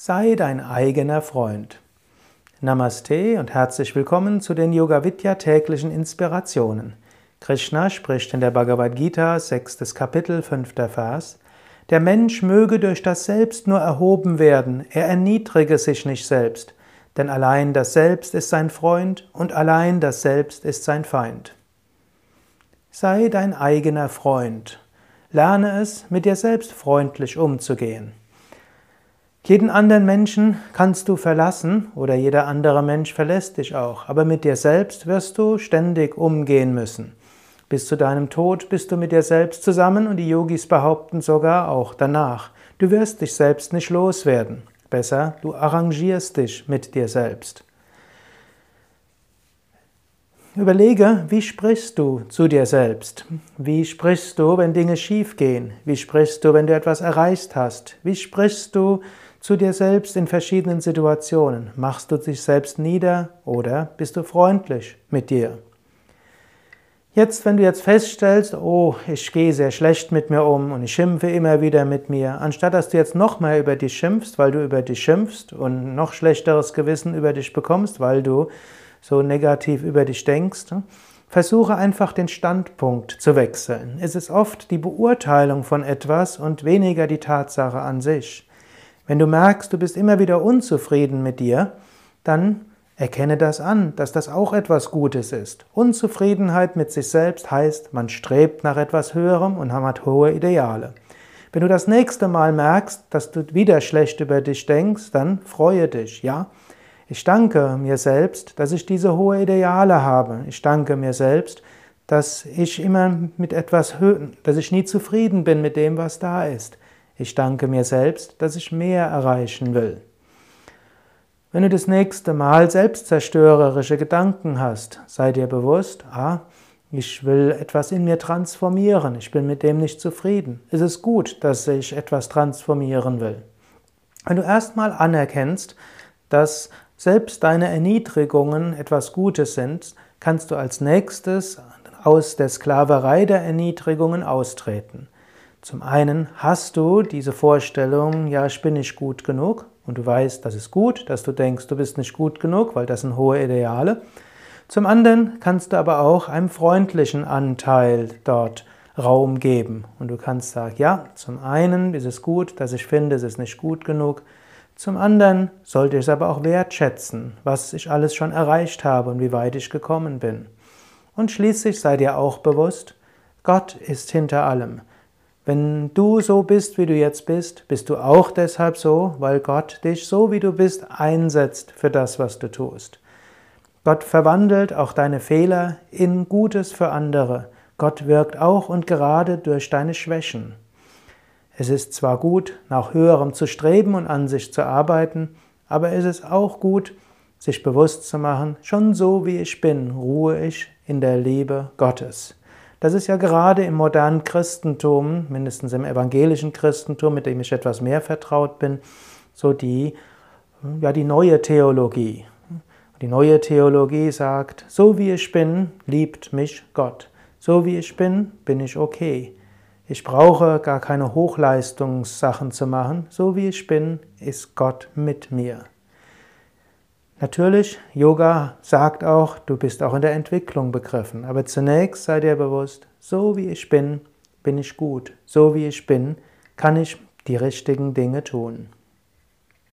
Sei dein eigener Freund. Namaste und herzlich willkommen zu den Yoga Vidya täglichen Inspirationen. Krishna spricht in der Bhagavad Gita, sechstes Kapitel, fünfter Vers. Der Mensch möge durch das Selbst nur erhoben werden, er erniedrige sich nicht selbst, denn allein das Selbst ist sein Freund und allein das Selbst ist sein Feind. Sei dein eigener Freund. Lerne es, mit dir selbst freundlich umzugehen. Jeden anderen Menschen kannst du verlassen oder jeder andere Mensch verlässt dich auch, aber mit dir selbst wirst du ständig umgehen müssen. Bis zu deinem Tod bist du mit dir selbst zusammen und die Yogis behaupten sogar auch danach. Du wirst dich selbst nicht loswerden. Besser, du arrangierst dich mit dir selbst. Überlege, wie sprichst du zu dir selbst? Wie sprichst du, wenn Dinge schief gehen? Wie sprichst du, wenn du etwas erreicht hast? Wie sprichst du zu dir selbst in verschiedenen Situationen? Machst du dich selbst nieder oder bist du freundlich mit dir? Jetzt, wenn du jetzt feststellst, oh, ich gehe sehr schlecht mit mir um und ich schimpfe immer wieder mit mir, anstatt dass du jetzt noch mehr über dich schimpfst, weil du über dich schimpfst und noch schlechteres Gewissen über dich bekommst, weil du so negativ über dich denkst, versuche einfach den Standpunkt zu wechseln. Es ist oft die Beurteilung von etwas und weniger die Tatsache an sich. Wenn du merkst, du bist immer wieder unzufrieden mit dir, dann erkenne das an, dass das auch etwas Gutes ist. Unzufriedenheit mit sich selbst heißt, man strebt nach etwas Höherem und hat hohe Ideale. Wenn du das nächste Mal merkst, dass du wieder schlecht über dich denkst, dann freue dich, ja? Ich danke mir selbst, dass ich diese hohe Ideale habe. Ich danke mir selbst, dass ich immer mit etwas, dass ich nie zufrieden bin mit dem, was da ist. Ich danke mir selbst, dass ich mehr erreichen will. Wenn du das nächste Mal selbstzerstörerische Gedanken hast, sei dir bewusst, ah, ich will etwas in mir transformieren, ich bin mit dem nicht zufrieden. Es ist gut, dass ich etwas transformieren will. Wenn du erstmal anerkennst, dass selbst deine Erniedrigungen etwas Gutes sind, kannst du als nächstes aus der Sklaverei der Erniedrigungen austreten. Zum einen hast du diese Vorstellung, ja, ich bin nicht gut genug und du weißt, das ist gut, dass du denkst, du bist nicht gut genug, weil das sind hohe Ideale. Zum anderen kannst du aber auch einem freundlichen Anteil dort Raum geben und du kannst sagen, ja, zum einen ist es gut, dass ich finde, es ist nicht gut genug. Zum anderen sollte ich es aber auch wertschätzen, was ich alles schon erreicht habe und wie weit ich gekommen bin. Und schließlich sei dir auch bewusst, Gott ist hinter allem. Wenn du so bist, wie du jetzt bist, bist du auch deshalb so, weil Gott dich so, wie du bist, einsetzt für das, was du tust. Gott verwandelt auch deine Fehler in Gutes für andere. Gott wirkt auch und gerade durch deine Schwächen. Es ist zwar gut, nach höherem zu streben und an sich zu arbeiten, aber es ist auch gut, sich bewusst zu machen, schon so wie ich bin, ruhe ich in der Liebe Gottes. Das ist ja gerade im modernen Christentum, mindestens im evangelischen Christentum, mit dem ich etwas mehr vertraut bin, so die, ja, die neue Theologie. Die neue Theologie sagt, so wie ich bin, liebt mich Gott. So wie ich bin, bin ich okay. Ich brauche gar keine Hochleistungssachen zu machen. So wie ich bin, ist Gott mit mir. Natürlich, Yoga sagt auch, du bist auch in der Entwicklung begriffen. Aber zunächst sei dir bewusst, so wie ich bin, bin ich gut. So wie ich bin, kann ich die richtigen Dinge tun.